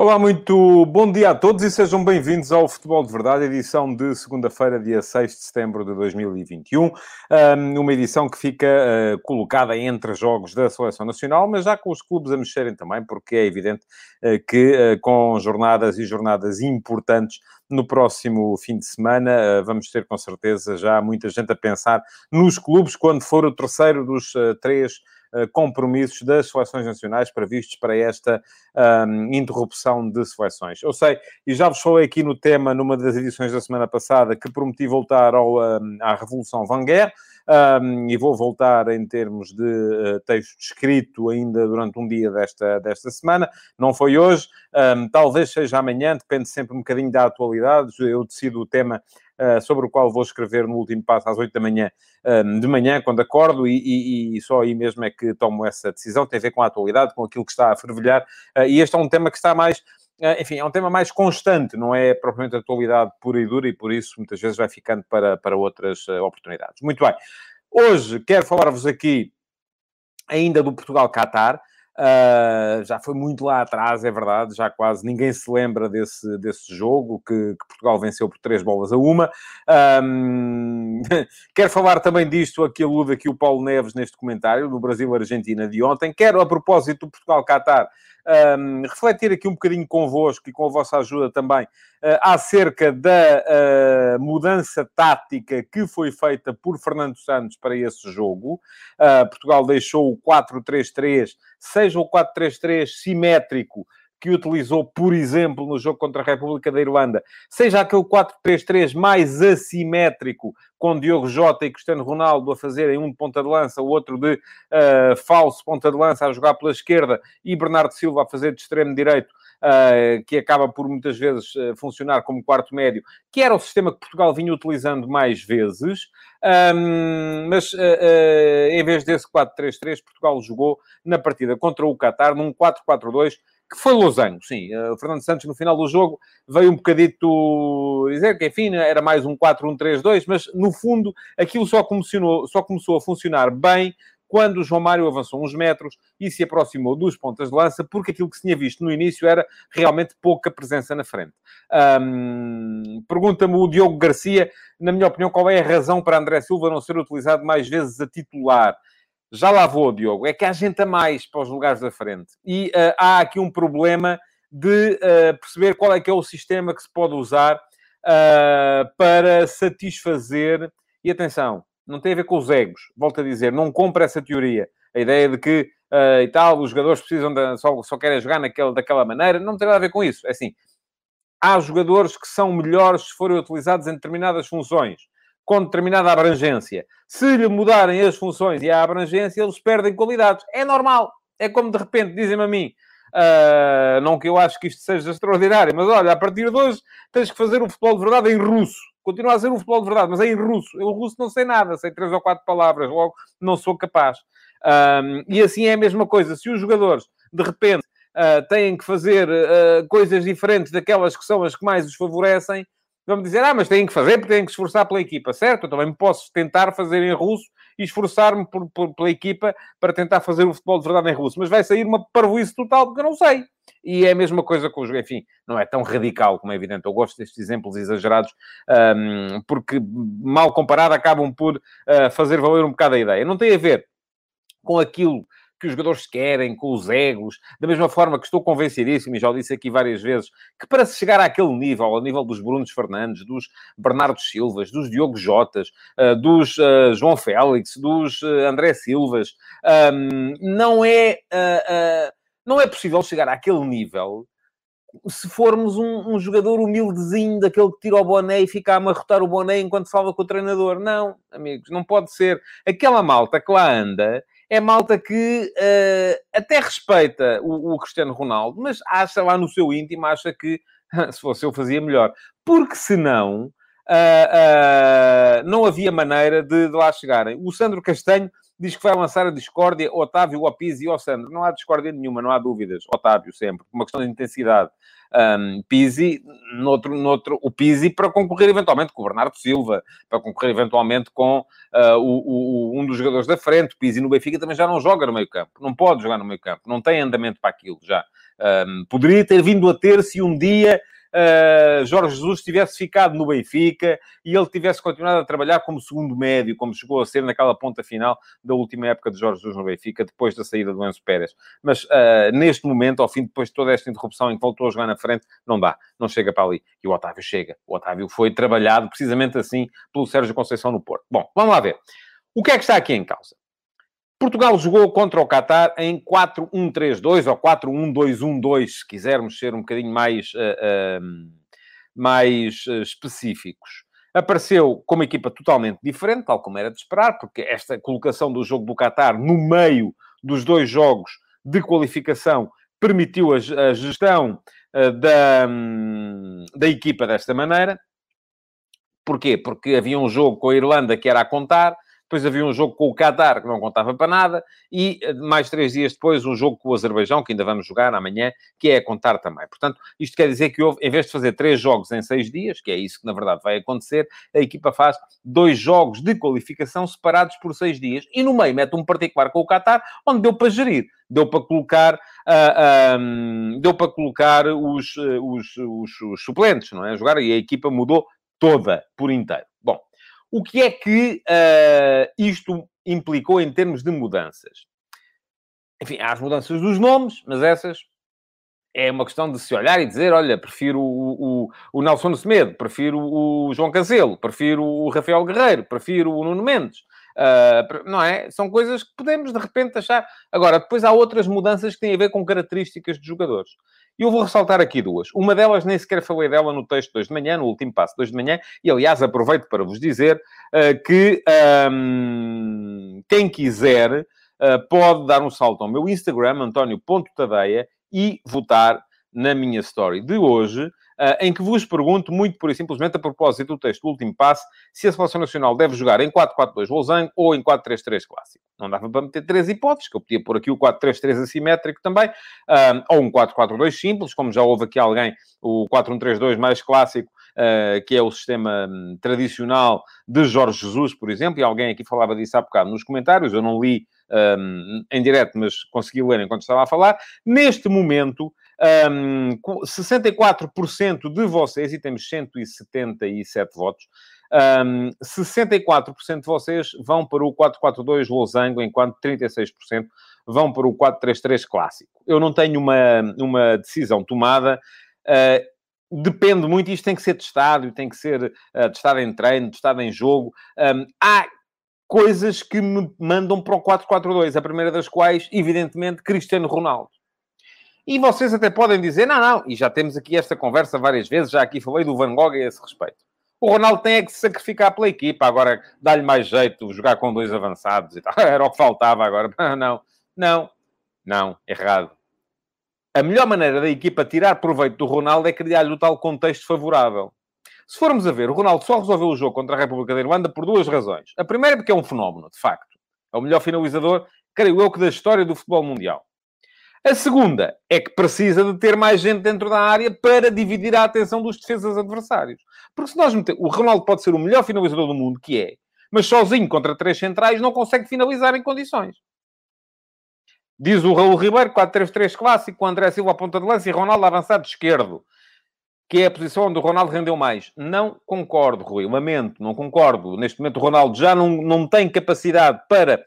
Olá, muito bom dia a todos e sejam bem-vindos ao Futebol de Verdade, edição de segunda-feira, dia 6 de setembro de 2021. uma edição que fica uh, colocada entre jogos da Seleção Nacional, mas já com os clubes a mexerem também, porque é evidente uh, que uh, com jornadas e jornadas importantes no próximo fim de semana, vamos ter com certeza já muita gente a pensar nos clubes quando for o terceiro dos três compromissos das seleções nacionais previstos para esta um, interrupção de seleções. Eu sei, e já vos falei aqui no tema, numa das edições da semana passada, que prometi voltar ao, um, à Revolução Vanguer, um, e vou voltar em termos de uh, texto escrito ainda durante um dia desta, desta semana. Não foi hoje, talvez seja amanhã, depende sempre um bocadinho da atualidade. Eu decido o tema sobre o qual vou escrever no último passo às 8 da manhã, um, de manhã, quando acordo, e, e, e, só aí mesmo é que tomo essa decisão. Tem a ver com a atualidade, com aquilo que está a fervilhar, uh, e este é um tema que está mais enfim, é um tema mais constante, não é propriamente atualidade pura e dura, e por isso muitas vezes vai ficando para, para outras oportunidades. Muito bem. Hoje quero falar-vos aqui ainda do Portugal-Catar. Uh, já foi muito lá atrás, é verdade, já quase ninguém se lembra desse, desse jogo que, que Portugal venceu por três bolas a uma. Um, quero falar também disto, aqui alude aqui o Paulo Neves neste comentário, do Brasil-Argentina de ontem. Quero, a propósito do Portugal-Catar, um, refletir aqui um bocadinho convosco e com a vossa ajuda também uh, acerca da uh, mudança tática que foi feita por Fernando Santos para esse jogo. Uh, Portugal deixou o 4-3-3, seja o 4-3-3 simétrico, que utilizou, por exemplo, no jogo contra a República da Irlanda, seja aquele 4-3-3 mais assimétrico, com Diogo Jota e Cristiano Ronaldo a fazerem um de ponta de lança, o outro de uh, falso ponta de lança a jogar pela esquerda e Bernardo Silva a fazer de extremo direito, uh, que acaba por muitas vezes uh, funcionar como quarto médio, que era o sistema que Portugal vinha utilizando mais vezes. Um, mas em vez desse 4-3-3, Portugal jogou na partida contra o Qatar num 4-4-2 que foi losango, sim. Eh, o Fernando Santos, no final do jogo, veio um bocadito dizer que, enfim, era mais um 4-1-3-2, mas, no fundo, aquilo só começou, só começou a funcionar bem quando o João Mário avançou uns metros e se aproximou dos pontas de lança, porque aquilo que se tinha visto no início era realmente pouca presença na frente. Um, Pergunta-me o Diogo Garcia, na minha opinião, qual é a razão para André Silva não ser utilizado mais vezes a titular? Já lá vou, Diogo. É que há gente a mais para os lugares da frente. E uh, há aqui um problema de uh, perceber qual é que é o sistema que se pode usar uh, para satisfazer... E atenção, não tem a ver com os egos. Volto a dizer, não compra essa teoria. A ideia de que e tal, os jogadores precisam de, só, só querem jogar daquela maneira. Não tem nada a ver com isso. É assim, há jogadores que são melhores se forem utilizados em determinadas funções com determinada abrangência. Se lhe mudarem as funções e a abrangência, eles perdem qualidades. É normal. É como de repente dizem-me a mim, uh, não que eu acho que isto seja extraordinário, mas olha, a partir de hoje tens que fazer o futebol de verdade em russo. Continua a ser o futebol de verdade, mas é em russo. Eu, russo, não sei nada, sei três ou quatro palavras, logo não sou capaz. E assim é a mesma coisa. Se os jogadores, de repente, uh, têm que fazer uh, coisas diferentes daquelas que são as que mais os favorecem, vamos dizer, ah, mas têm que fazer porque têm que esforçar pela equipa, certo? Eu também posso tentar fazer em russo e esforçar-me por, por, pela equipa para tentar fazer o futebol de verdade em russo, mas vai sair uma parvoíce total porque eu não sei. E é a mesma coisa com os... Enfim, não é tão radical como é evidente. Eu gosto destes exemplos exagerados um, porque, mal comparado, acabam por uh, fazer valer um bocado a ideia. Não tem a ver com aquilo que os jogadores querem, com os egos, da mesma forma que estou convencidíssimo, e já o disse aqui várias vezes, que para se chegar àquele nível, ao nível dos Brunos Fernandes, dos Bernardo Silvas, dos Diogo Jotas, uh, dos uh, João Félix, dos uh, André Silvas, um, não é, não é possível chegar àquele nível se formos um, um, jogador humildezinho, daquele que tira o boné e fica a amarrotar o boné enquanto fala com o treinador. Não, amigos, não pode ser. Aquela malta que lá anda é malta que uh, até respeita o, o, Cristiano Ronaldo, mas acha lá no seu íntimo, acha que se fosse eu fazia melhor. Porque senão uh, uh, não havia maneira de, de lá chegarem. O Sandro Castanho diz que vai lançar a discórdia Otávio, ao Pizzi e ao Sandro. Não há discórdia nenhuma, não há dúvidas. Otávio sempre, uma questão de intensidade. Um, Pizzi, noutro, noutro, o Pizzi para concorrer eventualmente com o Bernardo Silva, para concorrer eventualmente com uh, o, o, um dos jogadores da frente. O Pizzi no Benfica também já não joga no meio campo, não pode jogar no meio campo, não tem andamento para aquilo já. Um, poderia ter vindo a ter se um dia uh, Jorge Jesus tivesse ficado no Benfica e ele tivesse continuado a trabalhar como segundo médio, como chegou a ser naquela ponta final da última época de Jorge Jesus no Benfica, depois da saída do Enzo Pérez. Mas uh, neste momento, ao fim, depois de toda esta interrupção em que voltou a jogar na frente, não dá, não chega para ali. E o Otávio chega. O Otávio foi trabalhado precisamente assim pelo Sérgio Conceição no Porto. Bom, vamos lá ver. O que é que está aqui em causa? Portugal jogou contra o Qatar em 4-1-3-2 ou 4-1-2-1-2, se quisermos ser um bocadinho mais, uh, uh, mais uh, específicos. Apareceu com uma equipa totalmente diferente, tal como era de esperar, porque esta colocação do jogo do Qatar no meio dos dois jogos de qualificação permitiu a, gestão da, um, da equipa desta maneira. Porquê? Porque havia um jogo com a Irlanda que era a contar, depois havia um jogo com o Qatar, que não contava para nada, e eh, mais três dias depois um jogo com o Azerbaijão, que ainda vamos jogar amanhã, que é a contar também. Portanto, isto quer dizer que houve, em vez de fazer três jogos em seis dias, que é isso que na verdade vai acontecer, a equipa faz dois jogos de qualificação separados por seis dias, e no meio mete um particular com o Qatar, onde deu para gerir deu para colocar, uh, ah, um, deu para colocar os, eh, os, os, os, suplentes, não é? Jogar e a equipa mudou toda por inteiro. Bom, o que é que uh, isto implicou em termos de mudanças? Enfim, há as mudanças dos nomes, mas essas é uma questão de se olhar e dizer, olha, prefiro o, o, o Nelson Semedo, prefiro o João Cancelo, prefiro o Rafael Guerreiro, prefiro o Nuno Mendes. Uh, não é? São coisas que podemos de repente achar. Agora, depois há outras mudanças que têm a ver com características de jogadores. E eu vou ressaltar aqui duas. Uma delas, nem sequer falei dela no texto de hoje de manhã, no último passo de hoje de manhã, e aliás aproveito para vos dizer uh, que um, quem quiser uh, pode dar um salto ao meu Instagram, António.tadeia, e votar na minha story de hoje em que vos pergunto, muito por e simplesmente a propósito do texto do último passo, se a Seleção Nacional deve jogar em 4-4-2 Losango ou em 4-3-3 clássico. Não dava para meter três hipóteses, que eu podia pôr aqui o 4-3-3 assimétrico também, uh, ou um 4-4-2 simples, como já houve aqui alguém, o 4-1-3-2 mais clássico, Uh, que é o sistema um, tradicional de Jorge Jesus, por exemplo, e alguém aqui falava disso há bocado nos comentários, eu não li um, em direto, mas consegui ler enquanto estava a falar. Neste momento, um, 64% de vocês, e temos 177 votos, um, 64% de vocês vão para o 442 Losango, enquanto 36% vão para o 433 clássico. Eu não tenho uma, uma decisão tomada. Uh, depende muito, isto tem que ser testado, tem que ser uh, testado em treino, testado em jogo. Um, há coisas que me mandam para o 4-4-2, a primeira das quais, evidentemente, Cristiano Ronaldo. E vocês até podem dizer, não, não, e já temos aqui esta conversa várias vezes, já aqui falei do Van Gogh a esse respeito. O Ronaldo tem é que se sacrificar pela equipa, agora dá-lhe mais jeito jogar com dois avançados e tal. Era o que faltava agora. Não, não, não, errado. A melhor maneira da equipa tirar proveito do Ronaldo é criar-lhe o tal contexto favorável. Se formos a ver, o Ronaldo só resolveu o jogo contra a República da Irlanda por duas razões. A primeira é porque é um fenómeno, de facto. É o melhor finalizador, creio eu, que da história do futebol mundial. A segunda é que precisa de ter mais gente dentro da área para dividir a atenção dos defesas adversários. Porque se nós. O Ronaldo pode ser o melhor finalizador do mundo, que é, mas sozinho contra três centrais não consegue finalizar em condições. Diz o Raul Ribeiro, 4-3-3 clássico, com André Silva à ponta de lança e Ronaldo avançado esquerdo. Que é a posição onde o Ronaldo rendeu mais. Não concordo, Rui. Lamento, não concordo. Neste momento o Ronaldo já não, não tem capacidade para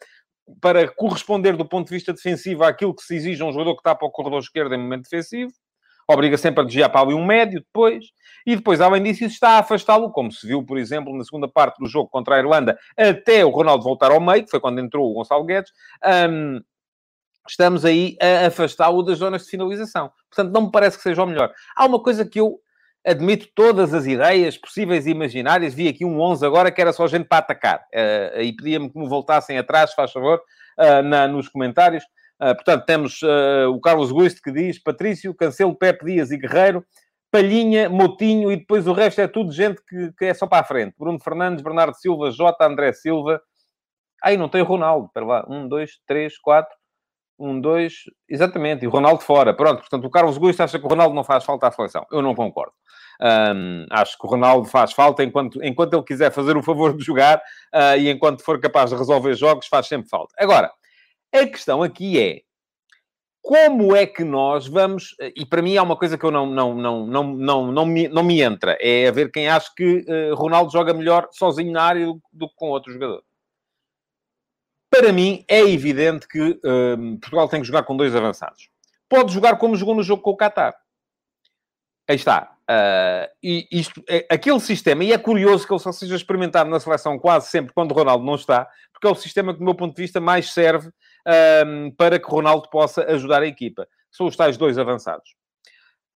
para corresponder do ponto de vista defensivo àquilo que se exige a um jogador que está para o corredor esquerdo em momento defensivo. Obriga sempre a desviar para ali um médio depois. E depois, além disso, isso está a afastá-lo, como se viu, por exemplo, na segunda parte do jogo contra a Irlanda, até o Ronaldo voltar ao meio, que foi quando entrou o Gonçalo Guedes. Um, estamos aí a afastá-lo das zonas de finalização. Portanto, não me parece que seja o melhor. Há uma coisa que eu admito todas as ideias possíveis e imaginárias. Vi aqui um 11 agora que era só gente para atacar. Uh, e pedia-me que me voltassem atrás, faz favor, uh, na, nos comentários. Uh, portanto, temos o Carlos Guiste que diz Patrício, Cancelo, Pepe Dias e Guerreiro, Palhinha, Motinho e depois o resto é tudo gente que, que é só para a frente. Bruno Fernandes, Bernardo Silva, Jota, André Silva, Aí não tem Ronaldo, espera lá, um, dois, três, quatro, um, dois, exatamente, e o Ronaldo fora. Pronto, portanto, o Carlos Gusto acha que o Ronaldo não faz falta à seleção. Eu não concordo. Um, acho que o Ronaldo faz falta enquanto, enquanto ele quiser fazer o favor de jogar uh, e enquanto for capaz de resolver jogos, faz sempre falta. Agora, a questão aqui é como é que nós vamos. E para mim é uma coisa que eu não, não, não, não, não, não, me, não me entra. É a ver quem acha que uh, Ronaldo joga melhor sozinho na área do, do que com outro jogador. Para mim é evidente que uh, Portugal tem que jogar com dois avançados. Pode jogar como jogou no jogo com o Qatar. Aí está. Uh, e isto, é, aquele sistema, e é curioso que ele só seja experimentado na seleção quase sempre quando Ronaldo não está, porque é o sistema que, do meu ponto de vista, mais serve uh, para que Ronaldo possa ajudar a equipa. São os tais dois avançados.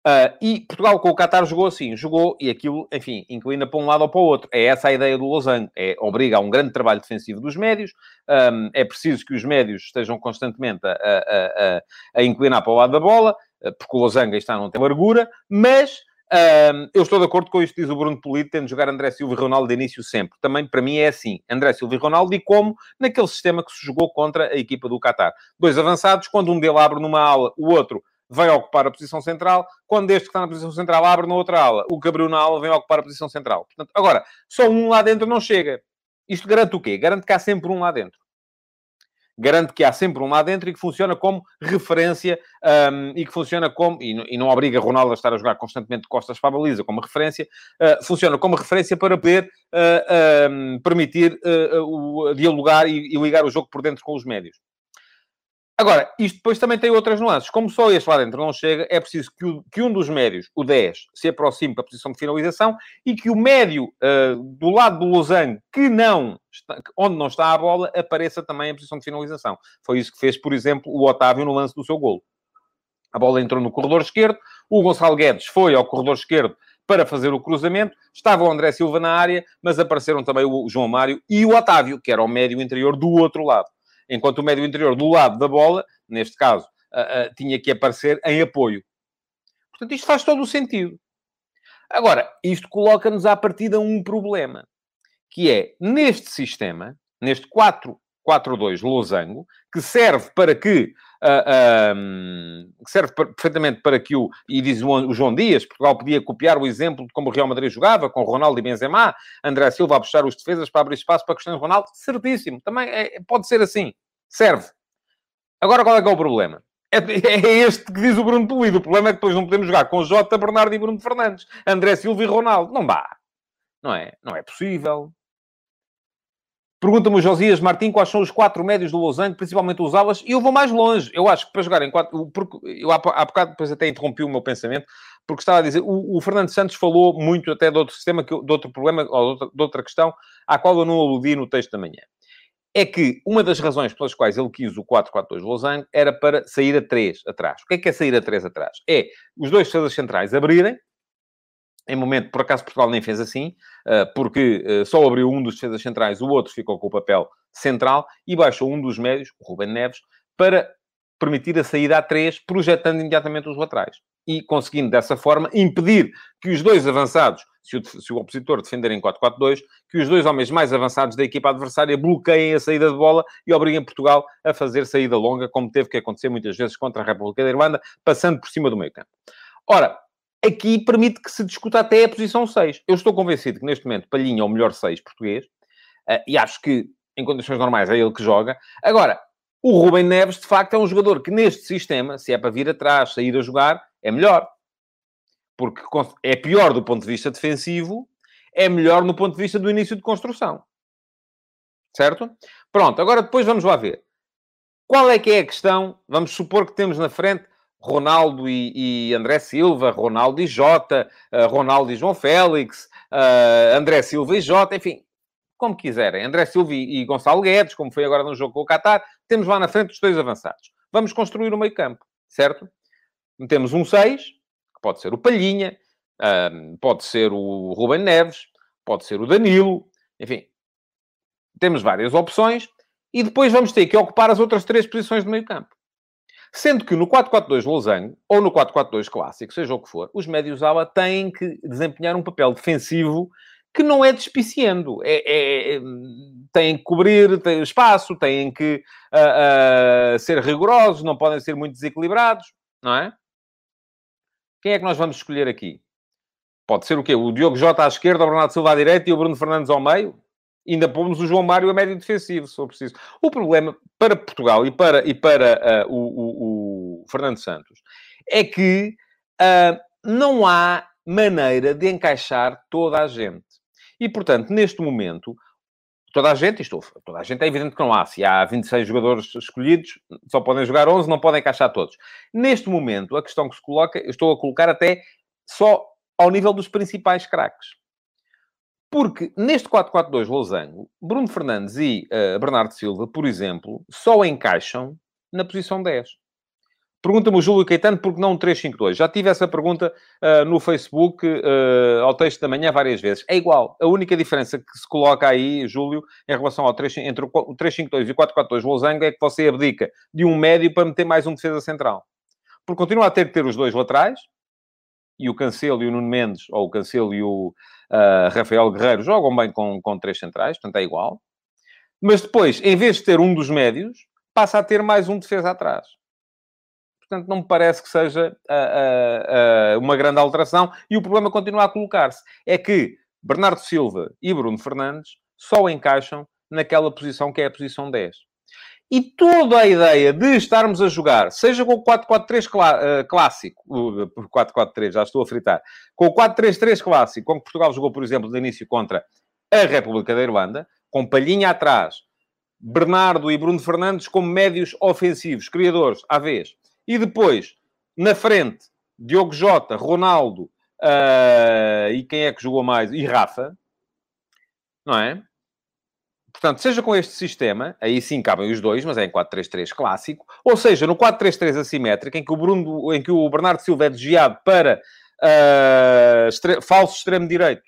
Uh, e Portugal com o Qatar jogou assim, jogou e aquilo, enfim, inclina para um lado ou para o outro. É essa a ideia do Losango. É, obriga a um grande trabalho defensivo dos médios. Um, é preciso que os médios estejam constantemente a, a, a, a inclinar para o lado da bola, porque o Losango está não tem largura, mas um, eu estou de acordo com isto diz o Bruno Polito, tendo de jogar André Silva e Ronaldo de início sempre. Também, para mim, é assim. André Silva e Ronaldo, e como naquele sistema que se jogou contra a equipa do Qatar. Dois avançados, quando um dele abre numa ala, o outro vai ocupar a posição central. Quando este que está na posição central abre na outra ala, o que abriu na ala vem ocupar a posição central. Portanto, agora, só um lá dentro não chega. Isto garante o quê? Garante que há sempre um lá dentro garante que há sempre um lá dentro e que funciona como referência um, e que funciona como, e, e, não obriga Ronaldo a estar a jogar constantemente de costas para a baliza como referência, uh, funciona como referência para poder uh, um, permitir uh, o, dialogar e, e ligar o jogo por dentro com os médios. Agora, isto depois também tem outras nuances. Como só este lá dentro não chega, é preciso que, o, que um dos médios, o 10, se aproxime para a posição de finalização e que o médio uh, do lado do Losango, que não está, onde não está a bola, apareça também em posição de finalização. Foi isso que fez, por exemplo, o Otávio no lance do seu golo. A bola entrou no corredor esquerdo, o Gonçalo Guedes foi ao corredor esquerdo para fazer o cruzamento, estava o André Silva na área, mas apareceram também o João Mário e o Otávio, que era o médio interior do outro lado enquanto o médio interior do lado da bola, neste caso, uh, uh, tinha que aparecer em apoio. Portanto, isto faz todo o sentido. Agora, isto coloca-nos à partida um problema, que é, neste sistema, neste 4-4-2 losango, que serve para que uh, um, serve perfeitamente para que o, e diz o, João Dias, Portugal podia copiar o exemplo de como o Real Madrid jogava, com Ronaldo e Benzema, André Silva a puxar os defesas para abrir espaço para Cristiano Ronaldo, certíssimo, também é, pode ser assim, serve. Agora qual é que é o problema? É, é este que diz o Bruno Polido. O problema é que depois não podemos jogar com Jota, Bernardo e Bruno Fernandes. André Silva e Ronaldo. Não dá. Não é? Não é possível. Pergunta-me o Josias Martim quais são os quatro médios do Losango, principalmente os alas, e eu vou mais longe. Eu acho que para jogar em quatro. Eu há, há bocado depois até interrompi o meu pensamento, porque estava a dizer. O, o Fernando Santos falou muito até de outro sistema, de outro problema, ou de outra, de outra questão, à qual eu não aludi no texto da manhã. É que uma das razões pelas quais ele quis o 4-4-2 Losango era para sair a 3 atrás. O que é que é sair a 3 atrás? É os dois defesas centrais abrirem, em momento, por acaso, Portugal nem fez assim, eh, porque eh, só abriu um dos defesas centrais, o outro ficou com o papel central e baixou um dos médios, o Ruben Neves, para permitir a saída a três, projetando imediatamente os laterais. E conseguindo, dessa forma, impedir que os dois avançados, se o, se o opositor defender em 4-4-2, que os dois homens mais avançados da equipa adversária bloqueiem a saída de bola e obriguem Portugal a fazer saída longa, como teve que acontecer muitas vezes contra a República da Irlanda, passando por cima do meio campo. Ora, aqui permite que se discuta até a posição 6. Eu estou convencido que neste momento Palhinha é o melhor 6 português uh, e acho que em condições normais é ele que joga. Agora, o Rubem Neves de facto é um jogador que neste sistema, se é para vir atrás, sair a jogar, é melhor. Porque é pior do ponto de vista defensivo, é melhor no ponto de vista do início de construção. Certo? Pronto, agora depois vamos lá ver. Qual é que é a questão? Vamos supor que temos na frente Ronaldo e, e, André Silva, Ronaldo e Jota, uh, Ronaldo e João Félix, uh, André Silva e Jota, enfim, como quiserem. André Silva e, e, Gonçalo Guedes, como foi agora no jogo com o Qatar, temos lá na frente os dois avançados. Vamos construir o meio campo, certo? Temos um 6, que pode ser o Palhinha, uh, pode ser o Ruben Neves, pode ser o Danilo, enfim, temos várias opções e depois vamos ter que ocupar as outras três posições do meio campo. Sendo que no 4-4-2 Losango, ou no 4-4-2 clássico, seja o que for, os médios ala têm que desempenhar um papel defensivo que não é despiciando. É, é, é têm que cobrir têm espaço, têm que uh, uh, ser rigorosos, não podem ser muito desequilibrados, não é? Quem é que nós vamos escolher aqui? Pode ser o quê? O Diogo Jota à esquerda, o Bernardo Silva à direita e o Bruno Fernandes ao meio? Ainda pomos o João Mário a médio defensivo, se for preciso. O problema para Portugal e para, e para uh, o, o, o, Fernando Santos é que uh, não há maneira de encaixar toda a gente. E, portanto, neste momento, toda a gente, isto, toda a gente é evidente que não há. Se há 26 jogadores escolhidos, só podem jogar 11, não podem encaixar todos. Neste momento, a questão que se coloca, eu estou a colocar até só ao nível dos principais craques. Porque neste 4-4-2 losango, Bruno Fernandes e uh, Bernardo Silva, por exemplo, só encaixam na posição 10. Pergunta-me o Júlio Caetano porque não um 3-5-2. Já tive essa pergunta uh, no Facebook, uh, ao texto da manhã, várias vezes. É igual. A única diferença que se coloca aí, Júlio, em relação ao 3, entre o 3-5-2 e o 4-4-2 losango, é que você abdica de um médio para meter mais um defesa central. Porque continua a ter que ter os dois laterais, e o Cancelo e o Nuno Mendes, ou o Cancelo e o uh, Rafael Guerreiro jogam bem com, com três centrais, portanto é igual. Mas depois, em vez de ter um dos médios, passa a ter mais um defesa atrás. Portanto, não me parece que seja uh, uh, uma grande alteração. E o problema continua a colocar-se. É que Bernardo Silva e Bruno Fernandes só encaixam naquela posição que é a posição 10. E toda a ideia de estarmos a jogar, seja com o 4-4-3 clá, uh, clássico, uh, 4-4-3, já estou a fritar, com o 4-3-3 clássico, com que Portugal jogou, por exemplo, de início contra a República da Irlanda, com Palhinha atrás, Bernardo e Bruno Fernandes como médios ofensivos, criadores, à vez. E depois, na frente, Diogo Jota, Ronaldo uh, e quem é que jogou mais? E Rafa, não é? Portanto, seja com este sistema, aí sim cabem os dois, mas é em 4-3-3 clássico, ou seja, no 4-3-3 assimétrico, em que o, Bruno, em que o Bernardo Silva é desviado para uh, estre falso extremo-direito,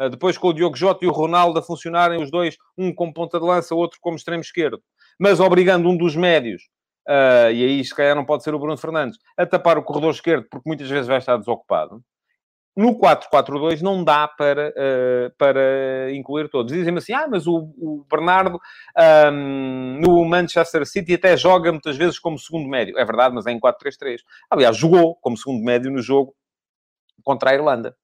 uh, depois com o Diogo Jota e o Ronaldo a funcionarem os dois, um como ponta de lança, outro como extremo-esquerdo, mas obrigando um dos médios, uh, e aí se calhar não pode ser o Bruno Fernandes, a tapar o corredor esquerdo, porque muitas vezes vai estar desocupado, no 4-4-2 não dá para, uh, para incluir todos. Dizem-me assim, ah, mas o, o Bernardo um, no Manchester City até joga muitas vezes como segundo médio. É verdade, mas é em 4-3-3. Aliás, jogou como segundo médio no jogo contra a Irlanda.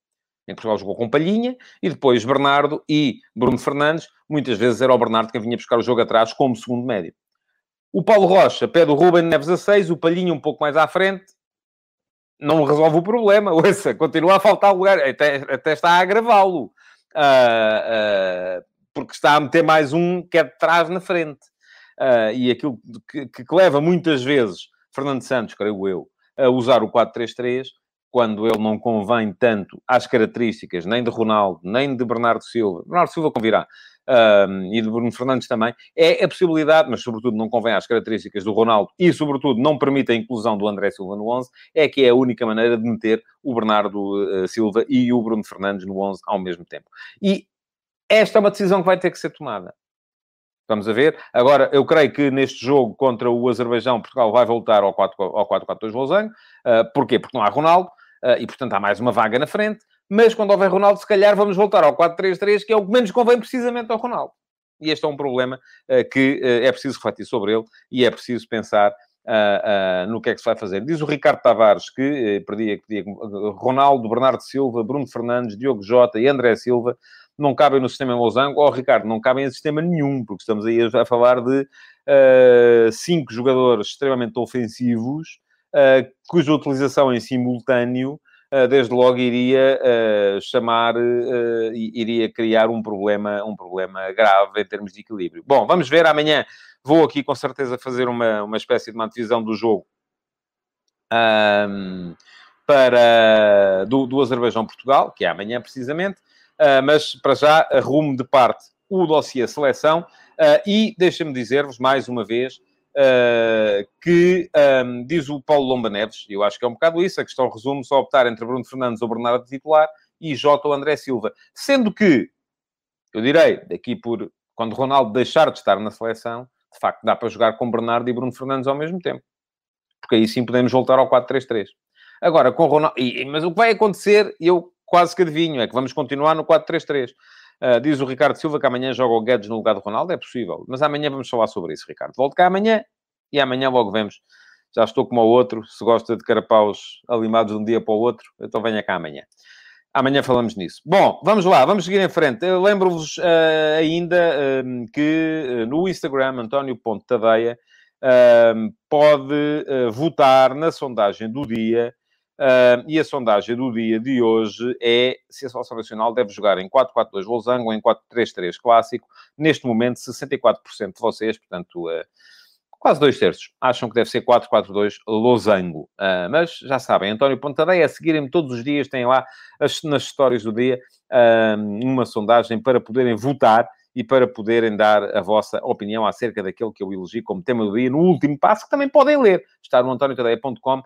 Em Portugal jogou com Palhinha e depois Bernardo e Bruno Fernandes. Muitas vezes era o Bernardo que vinha buscar o jogo atrás como segundo médio. O Paulo Rocha pede o Ruben Neves a 6, o Palhinha um pouco mais à frente não resolve o problema. Ouça, continua a faltar lugar, até, até está a agravá-lo. Uh, uh, porque está a meter mais um que é de trás na frente. Uh, e aquilo que, que, leva muitas vezes Fernando Santos, creio eu, a usar o 4-3-3, quando ele não convém tanto às características nem de Ronaldo, nem de Bernardo Silva. Bernardo Silva convirá, e de Bruno Fernandes também, é a possibilidade, mas sobretudo não convém às características do Ronaldo e sobretudo não permite a inclusão do André Silva no 11, é que é a única maneira de meter o Bernardo uh, Silva e o Bruno Fernandes no 11 ao mesmo tempo. E esta é uma decisão que vai ter que ser tomada. Vamos a ver. Agora, eu creio que neste jogo contra o Azerbaijão, Portugal vai voltar ao 4-4-2 Losango. Uh, porquê? Porque não há Ronaldo uh, e, portanto, há mais uma vaga na frente mas quando houver Ronaldo, se calhar vamos voltar ao 4-3-3, que é o que menos convém precisamente ao Ronaldo. E este é um problema uh, que uh, é preciso refletir sobre ele e é preciso pensar uh, no que é que se vai fazer. Diz o Ricardo Tavares que, perdi, que Ronaldo, Bernardo Silva, Bruno Fernandes, Diogo Jota e André Silva não cabem no sistema Losango. Oh, Ricardo, não cabem em sistema nenhum, porque estamos aí a, falar de cinco jogadores extremamente ofensivos, cuja utilização em simultâneo eh, desde logo iria uh, chamar, uh, iria criar um problema, um problema grave em termos de equilíbrio. Bom, vamos ver amanhã. Vou aqui com certeza fazer uma, uma espécie de uma do jogo um, para, do, do Azerbaijão-Portugal, que é amanhã precisamente, mas para já arrumo de parte o dossiê seleção e deixa-me dizer-vos mais uma vez Uh, que um, diz o Paulo Lomba Neves, eu acho que é um bocado isso, a questão resume-se a optar entre Bruno Fernandes ou Bernardo titular e Jota ou André Silva. Sendo que, eu direi, daqui por quando Ronaldo deixar de estar na seleção, de facto dá para jogar com Bernardo e Bruno Fernandes ao mesmo tempo. Porque aí sim podemos voltar ao 4-3-3. Agora, com Ronaldo... Mas o que vai acontecer, eu quase que adivinho, é que vamos continuar no 4-3-3. Uh, diz o Ricardo Silva que amanhã joga o Guedes no lugar do Ronaldo. É possível. Mas amanhã vamos falar sobre isso, Ricardo. Volto cá amanhã e amanhã logo vemos. Já estou como o outro. Se gosta de carapaus alimados de um dia para o outro, então venha cá amanhã. Amanhã falamos nisso. Bom, vamos lá, vamos seguir em frente. Lembro-vos uh, ainda uh, que uh, no Instagram, António.tadeia, pode votar na sondagem do dia. E a sondagem do dia de hoje é se a Seleção Nacional deve jogar em 4-4-2 Losango ou em 4-3-3 Clássico. Neste momento, 64% de vocês, portanto quase dois terços, acham que deve ser 4-4-2 losango. Uh, mas já sabem, António Pontadeia, a seguirem-me todos os dias, têm lá as, nas histórias do dia uh, uma sondagem para poderem votar e para poderem dar a vossa opinião acerca daquele que eu elegi como tema do dia no último passo, que também podem ler. Está no antoniotadeia.com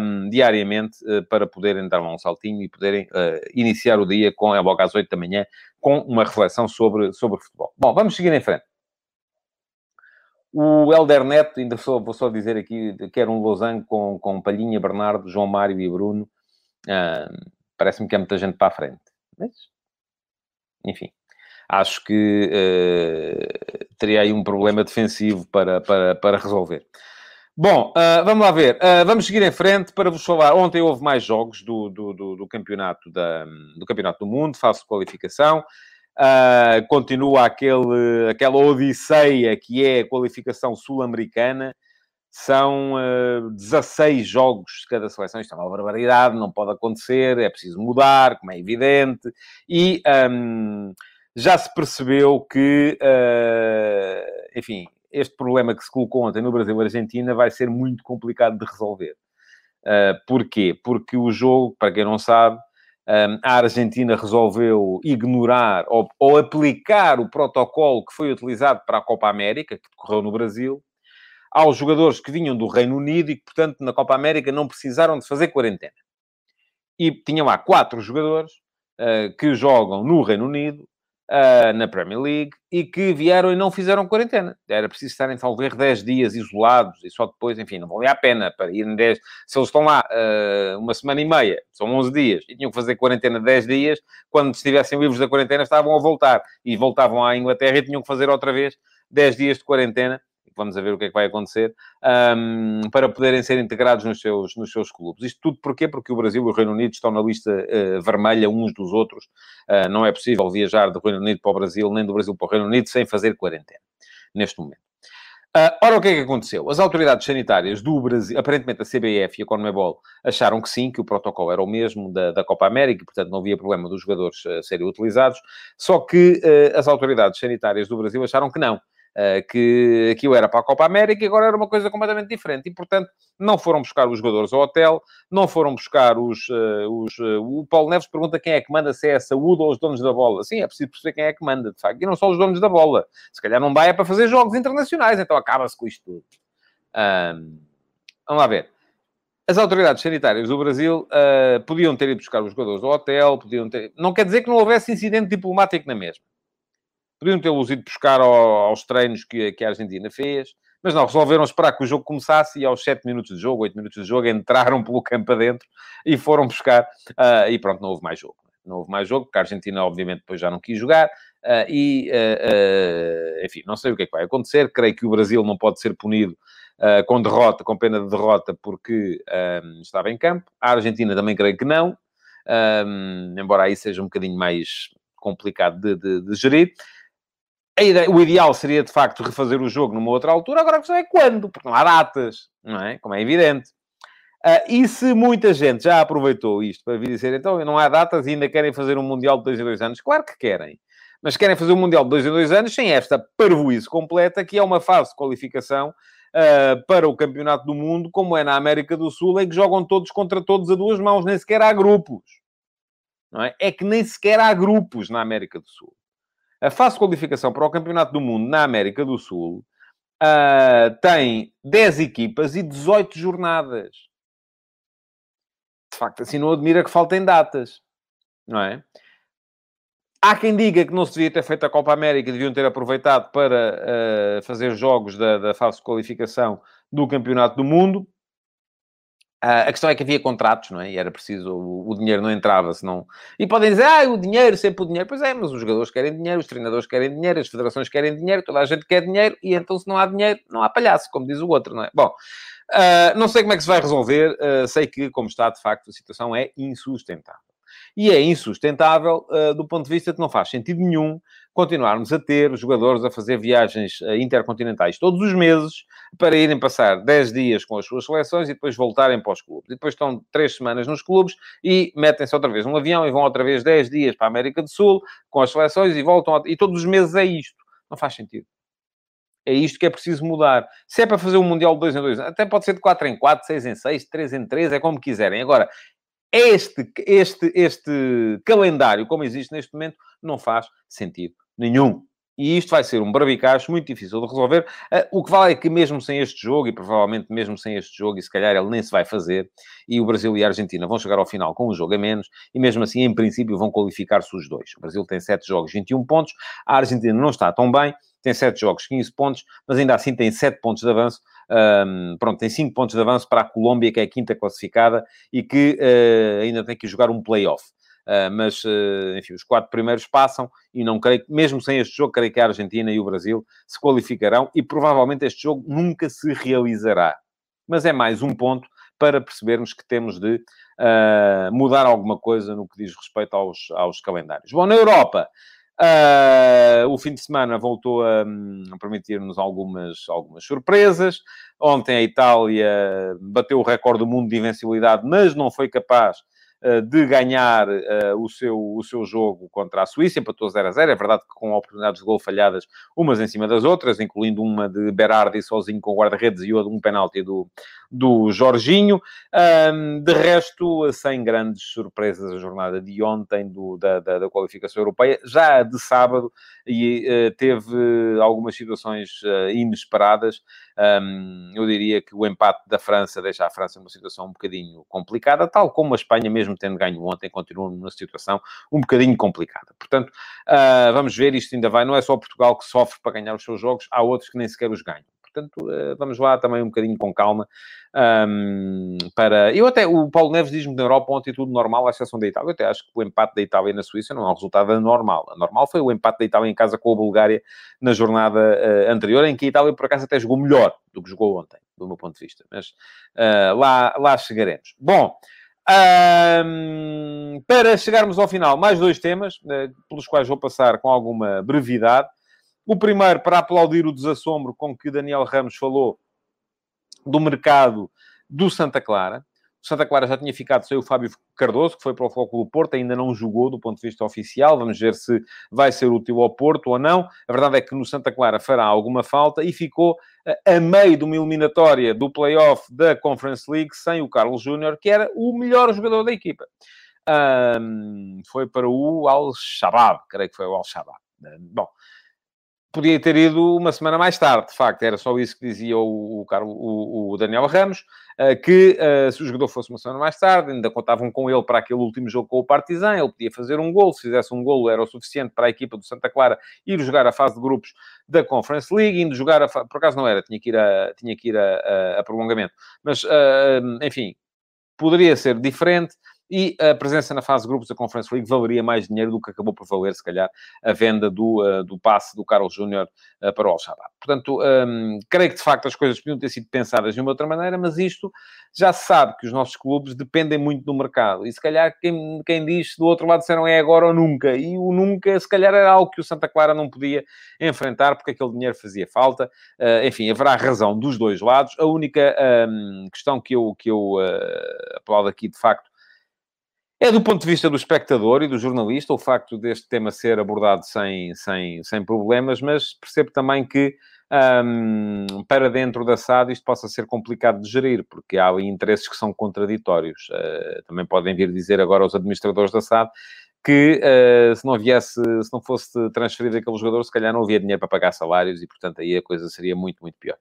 um, diariamente uh, para poderem dar um saltinho e poderem iniciar o dia com, é logo às 8 da manhã, com uma reflexão sobre, sobre futebol. Bom, vamos seguir em frente. O Helder Neto, ainda só, vou só dizer aqui, quer um losango com, com Palhinha, Bernardo, João Mário e Bruno. Uh, Parece-me que é muita gente para a frente. Mas, enfim, acho que uh, teria aí um problema defensivo para, para, para resolver. Bom, uh, vamos lá ver. Uh, vamos seguir em frente para vos falar. Ontem houve mais jogos do, do, do, do campeonato, da, do campeonato do Mundo, fase de qualificação. Uh, continua aquele, aquela odisseia que é a qualificação sul-americana. São uh, ah, 16 jogos de cada seleção. Isto é uma barbaridade, não pode acontecer, é preciso mudar, como é evidente. E um, já se percebeu que, uh, enfim, este problema que se colocou ontem no Brasil-Argentina vai ser muito complicado de resolver. Uh, porquê? Porque o jogo, para quem não sabe, a Argentina resolveu ignorar ou, ou, aplicar o protocolo que foi utilizado para a Copa América, que decorreu no Brasil, aos jogadores que vinham do Reino Unido e que, portanto, na Copa América não precisaram de fazer quarentena. E tinham lá quatro jogadores uh, que jogam no Reino Unido, uh, na Premier League e que vieram e não fizeram quarentena. Era preciso estarem, talvez, 10 dias isolados e só depois, enfim, não valia a pena para irem 10. Se eles estão lá uh, uma semana e meia, são 11 dias, e tinham que fazer quarentena 10 dias, quando estivessem livres da quarentena estavam a voltar e voltavam à Inglaterra e tinham que fazer outra vez 10 dias de quarentena vamos a ver o que é que vai acontecer, um, para poderem ser integrados nos seus, nos seus clubes. Isto tudo porquê? Porque o Brasil e o Reino Unido estão na lista uh, vermelha uns dos outros. Uh, não é possível viajar do Reino Unido para o Brasil, nem do Brasil para o Reino Unido, sem fazer quarentena, neste momento. Uh, ora, o que é que aconteceu? As autoridades sanitárias do Brasil, aparentemente a CBF e a Conmebol, acharam que sim, que o protocolo era o mesmo da, da Copa América, portanto não havia problema dos jogadores uh, serem utilizados, só que uh, as autoridades sanitárias do Brasil acharam que não, que aquilo era para a Copa América e agora era uma coisa completamente diferente. E, portanto, não foram buscar os jogadores ao hotel, não foram buscar os... Eh, os eh, o Paulo Neves pergunta quem é que manda, se é a saúde ou os donos da bola. Sim, é preciso perceber quem é que manda, de facto. E não só os donos da bola. Se calhar não dá é para fazer jogos internacionais, então acaba-se com isto tudo. Um, vamos lá ver. As autoridades sanitárias do Brasil uh, podiam ter ido buscar os jogadores ao hotel, podiam ter... Não quer dizer que não houvesse incidente diplomático na mesma. Podiam tê-los ido buscar ao, aos treinos que, que, a Argentina fez, mas não, resolveram esperar que o jogo começasse e aos 7 minutos de jogo, 8 minutos de jogo, entraram pelo campo adentro e foram buscar. Uh, e pronto, não houve mais jogo. Não houve mais jogo, porque a Argentina, obviamente, depois já não quis jogar. Uh, e, uh, enfim, não sei o que é que vai acontecer. Creio que o Brasil não pode ser punido com derrota, com pena de derrota, porque estava em campo. A Argentina também creio que não. embora aí seja um bocadinho mais complicado de, de, de gerir. Ideia, o ideal seria, de facto, refazer o jogo numa outra altura. Agora a questão é quando, porque não há datas, não é? Como é evidente. Uh, e se muita gente já aproveitou isto para vir dizer, então não há datas e ainda querem fazer um Mundial de dois em dois anos? Claro que querem. Mas querem fazer um Mundial de dois em dois anos sem esta parvoíce completa, que é uma fase de qualificação uh, para o Campeonato do Mundo, como é na América do Sul, em que jogam todos contra todos a duas mãos, nem sequer há grupos. Não é? é que nem sequer há grupos na América do Sul a fase de qualificação para o Campeonato do Mundo na América do Sul uh, tem 10 equipas e 18 jornadas. De facto, assim não admira que faltem datas, não é? Há quem diga que não se devia ter feito a Copa América, deviam ter aproveitado para uh, fazer jogos da, da fase de qualificação do Campeonato do Mundo. A questão é que havia contratos, não é? E era preciso, o, o dinheiro não entrava, senão... E podem dizer, ah, o dinheiro, sempre o dinheiro. Pois é, mas os jogadores querem dinheiro, os treinadores querem dinheiro, as federações querem dinheiro, toda a gente quer dinheiro, e então se não há dinheiro, não há palhaço, como diz o outro, não é? Bom, uh, não sei como é que se vai resolver, uh, sei que, como está, de facto, a situação é insustentável. E é insustentável uh, do ponto de vista que não faz sentido nenhum continuarmos a ter jogadores a fazer viagens uh, intercontinentais todos os meses para irem passar 10 dias com as suas seleções e depois voltarem para os clubes. E depois estão 3 semanas nos clubes e metem-se outra vez num avião e vão outra vez 10 dias para a América do Sul com as seleções e voltam. E todos os meses é isto. Não faz sentido. É isto que é preciso mudar. Se é para fazer um Mundial de 2 em 2, até pode ser de 4 em 4, 6 em 6, 3 em 3, é como quiserem. Agora, este, este, este calendário, como existe neste momento, não faz sentido nenhum. E isto vai ser um barbicacho muito difícil de resolver. Uh, o que vale é que mesmo sem este jogo, e provavelmente mesmo sem este jogo, e se calhar ele nem se vai fazer, e o Brasil e a Argentina vão chegar ao final com um jogo a menos, e mesmo assim, em princípio, vão qualificar-se os dois. O Brasil tem 7 jogos, 21 pontos. A Argentina não está tão bem, tem 7 jogos, 15 pontos, mas ainda assim tem 7 pontos de avanço um, pronto, tem 5 pontos de avanço para a Colômbia, que é a quinta classificada e que uh, ainda tem que jogar um play-off. Uh, mas, uh, enfim, os quatro primeiros passam e não creio que, mesmo sem este jogo, creio que a Argentina e o Brasil se qualificarão e provavelmente este jogo nunca se realizará. Mas é mais um ponto para percebermos que temos de uh, mudar alguma coisa no que diz respeito aos, aos calendários. Bom, na Europa, Uh, o fim de semana voltou a, a permitir-nos algumas, algumas surpresas. Ontem a Itália bateu o recorde do mundo de invencibilidade, mas não foi capaz de ganhar uh, o, seu, o seu jogo contra a Suíça, empatou 0 a 0. É verdade que com oportunidades de gol falhadas, umas em cima das outras, incluindo uma de Berardi sozinho com guarda-redes e outra um penalti do, do Jorginho. De resto, sem grandes surpresas, a jornada de ontem do, da, da, da, qualificação europeia, já de sábado, e uh, teve algumas situações inesperadas. Um, eu diria que o empate da França deixa a França numa situação um bocadinho complicada, tal como a Espanha, mesmo tendo ganho ontem, continua numa situação um bocadinho complicada. Portanto, uh, vamos ver, isto ainda vai, não é só Portugal que sofre para ganhar os seus jogos, há outros que nem sequer os ganham. Portanto, eh, vamos lá também um bocadinho com calma. Um, para... Eu até, o Paulo Neves diz-me na Europa ontem tudo normal, à exceção da Itália. Eu até acho que o empate da Itália na Suíça não é um resultado anormal. A normal foi o empate da Itália em casa com a Bulgária na jornada uh, anterior, em que a Itália, por acaso, até jogou melhor do que jogou ontem, do meu ponto de vista. Mas uh, lá, lá chegaremos. Bom. Um, para chegarmos ao final, mais dois temas, uh, pelos quais vou passar com alguma brevidade. O primeiro, para aplaudir o desassombro com que Daniel Ramos falou do mercado do Santa Clara. O Santa Clara já tinha ficado sem o Fábio Cardoso, que foi para o Flóculo do Porto, ainda não jogou do ponto de vista oficial. Vamos ver se vai ser útil ao Porto ou não. A verdade é que no Santa Clara fará alguma falta e ficou a meio de uma eliminatória do play-off da Conference League sem o Carlos Júnior, que era o melhor jogador da equipa. Um, foi para o Al-Shabaab, creio que foi o Al-Shabaab. Bom, podia ter ido uma semana mais tarde, de facto, era só isso que dizia o, o, o, Daniel Ramos, uh, que uh, se o jogador fosse uma semana mais tarde, ainda contavam com ele para aquele último jogo com o Partizan, ele podia fazer um gol, se fizesse um gol era o suficiente para a equipa do Santa Clara ir jogar a fase de grupos da Conference League, indo jogar a por acaso não era, tinha que ir a, tinha que ir a, a, prolongamento, mas, uh, enfim, poderia ser diferente, e a presença na fase grupos da Conference League valeria mais dinheiro do que acabou por valer, se calhar, a venda do, uh, do passe do Carlos Júnior uh, para o Al-Shabaab. Portanto, um, creio que de facto as coisas podiam ter sido pensadas de uma outra maneira, mas isto já se sabe que os nossos clubes dependem muito do mercado. E se calhar quem, quem diz do outro lado disseram é agora ou nunca. E o nunca, se calhar, era algo que o Santa Clara não podia enfrentar porque aquele dinheiro fazia falta. Uh, enfim, haverá razão dos dois lados. A única um, questão que eu, que eu aplaudo aqui, de facto, é do ponto de vista do espectador e do jornalista o facto deste tema ser abordado sem, sem, sem problemas, mas percebo também que um, para dentro da SAD isto possa ser complicado de gerir, porque há interesses que são contraditórios. Uh, também podem vir dizer agora aos administradores da SAD que uh, se não viesse, se não fosse transferido aquele jogador, se calhar não havia dinheiro para pagar salários e, portanto, aí a coisa seria muito, muito pior.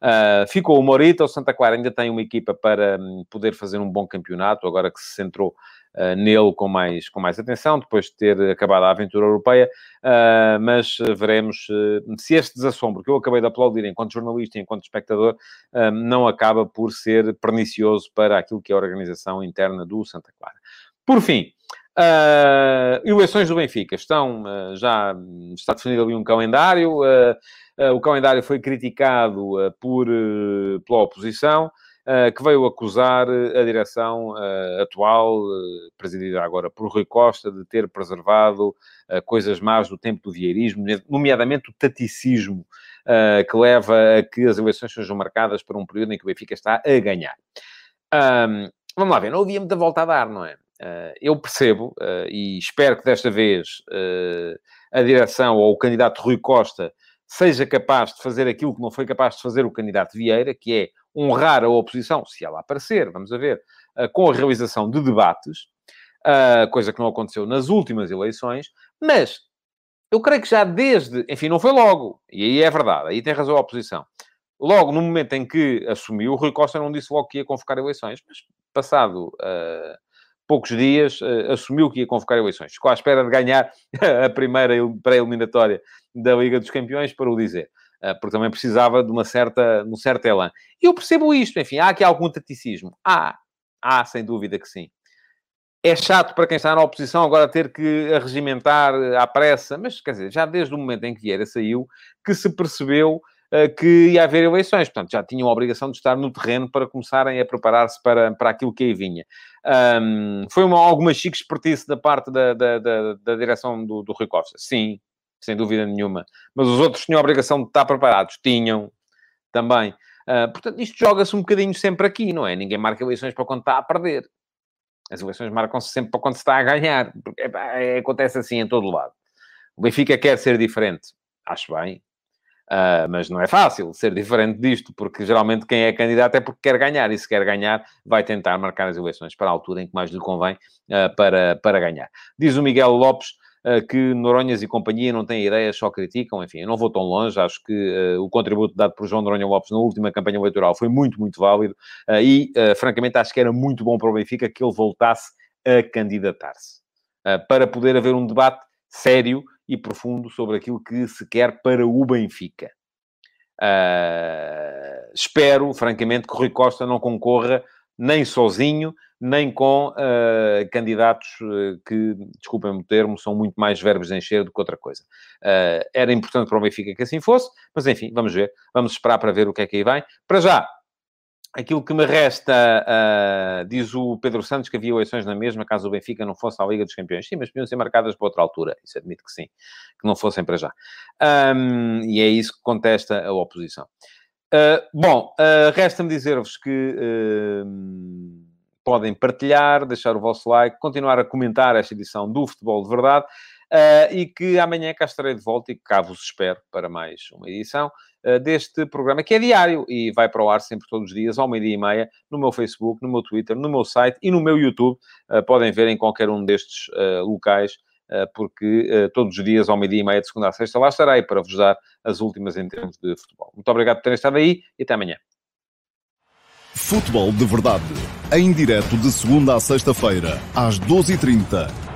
Uh, ficou o Morita, o Santa Clara ainda tem uma equipa para um, poder fazer um bom campeonato, agora que se centrou uh, nele com mais, com mais atenção, depois de ter acabado a aventura europeia, uh, mas veremos se este desassombro que eu acabei de aplaudir enquanto jornalista e enquanto espectador não acaba por ser pernicioso para aquilo que é a organização interna do Santa Clara. Por fim, Uh, eleições do Benfica estão uh, já está definido ali um calendário. Uh, o calendário foi criticado por pela oposição, que veio acusar a direção atual, presidida agora por Rui Costa, de ter preservado coisas más do tempo do vieirismo, nomeadamente o taticismo que leva a que as eleições sejam marcadas para um período em que o Benfica está a ganhar. vamos lá ver, não havia muita volta a dar, não é? Uh, eu percebo uh, e espero que desta vez uh, a direção ou o candidato Rui Costa seja capaz de fazer aquilo que não foi capaz de fazer o candidato Vieira, que é honrar a oposição, se ela aparecer, vamos a ver, com a realização de debates, coisa que não aconteceu nas últimas eleições, mas eu creio que já desde, enfim, não foi logo, e aí é verdade, aí tem razão a oposição. Logo no momento em que assumiu, o Rui Costa não disse logo que ia convocar eleições, mas passado uh, poucos dias, uh, assumiu que ia convocar eleições. Ficou à espera de ganhar a primeira pré-eliminatória da Liga dos Campeões para o dizer. Uh, porque também precisava de uma certa, um certo elan. E eu percebo isto, enfim, há aqui algum taticismo. Há, há, sem dúvida que sim. É chato para quem está na oposição agora ter que regimentar à pressa, mas quer dizer, já desde o momento em que Vieira saiu, que se percebeu que ia haver eleições. Portanto, já tinham a obrigação de estar no terreno para começarem a preparar-se para, para aquilo que aí vinha. Um, foi uma, alguma chique expertise da parte da, da, da, da direção do, do Rui Costa? Sim, sem dúvida nenhuma. Mas os outros tinham a obrigação de estar preparados? Tinham, também. Uh, portanto, isto joga-se um bocadinho sempre aqui, não é? Ninguém marca eleições para quando está a perder. As eleições marcam-se sempre para quando se está a ganhar. Porque, é, acontece assim em todo lado. O Benfica quer ser diferente. Acho bem. Uh, mas não é fácil ser diferente disto, porque geralmente quem é candidato é porque quer ganhar, e se quer ganhar, vai tentar marcar as eleições para a altura em que mais lhe convém uh, para, para ganhar. Diz o Miguel Lopes uh, que Noronhas e companhia não têm ideias, só criticam. Enfim, eu não vou tão longe, acho que o contributo dado por João Noronha Lopes na última campanha eleitoral foi muito, muito válido, e francamente acho que era muito bom para o Benfica que ele voltasse a candidatar-se, para poder haver um debate sério e profundo sobre aquilo que se quer para o Benfica. Uh, espero, francamente, que o Rui Costa não concorra nem sozinho, nem com uh, candidatos uh, que, desculpem-me o termo, são muito mais verbos de encher do que outra coisa. Uh, era importante para o Benfica que assim fosse, mas enfim, vamos ver. Vamos esperar para ver o que é que aí vem. Para já, Aquilo que me resta, uh, diz o Pedro Santos, que havia eleições na mesma, caso o Benfica não fosse à Liga dos Campeões. Sim, mas podiam ser marcadas para outra altura. Isso admito que sim. Que não fossem para já. Um, e é isso que contesta a oposição. Uh, bom, uh, resta-me dizer-vos que podem partilhar, deixar o vosso like, continuar a comentar esta edição do Futebol de Verdade. Uh, e que amanhã cá estarei de volta e cá vos espero para mais uma edição deste programa, que é diário e vai para o ar sempre todos os dias, ao meio-dia e meia, no meu Facebook, no meu Twitter, no meu site e no meu YouTube. Uh, podem ver em qualquer um destes locais, porque todos os dias, ao meio-dia e meia, de segunda a sexta, lá estarei para vos dar as últimas em termos de futebol. Muito obrigado por terem estado aí e até amanhã. Futebol de Verdade, em direto de segunda a sexta-feira, às 12h30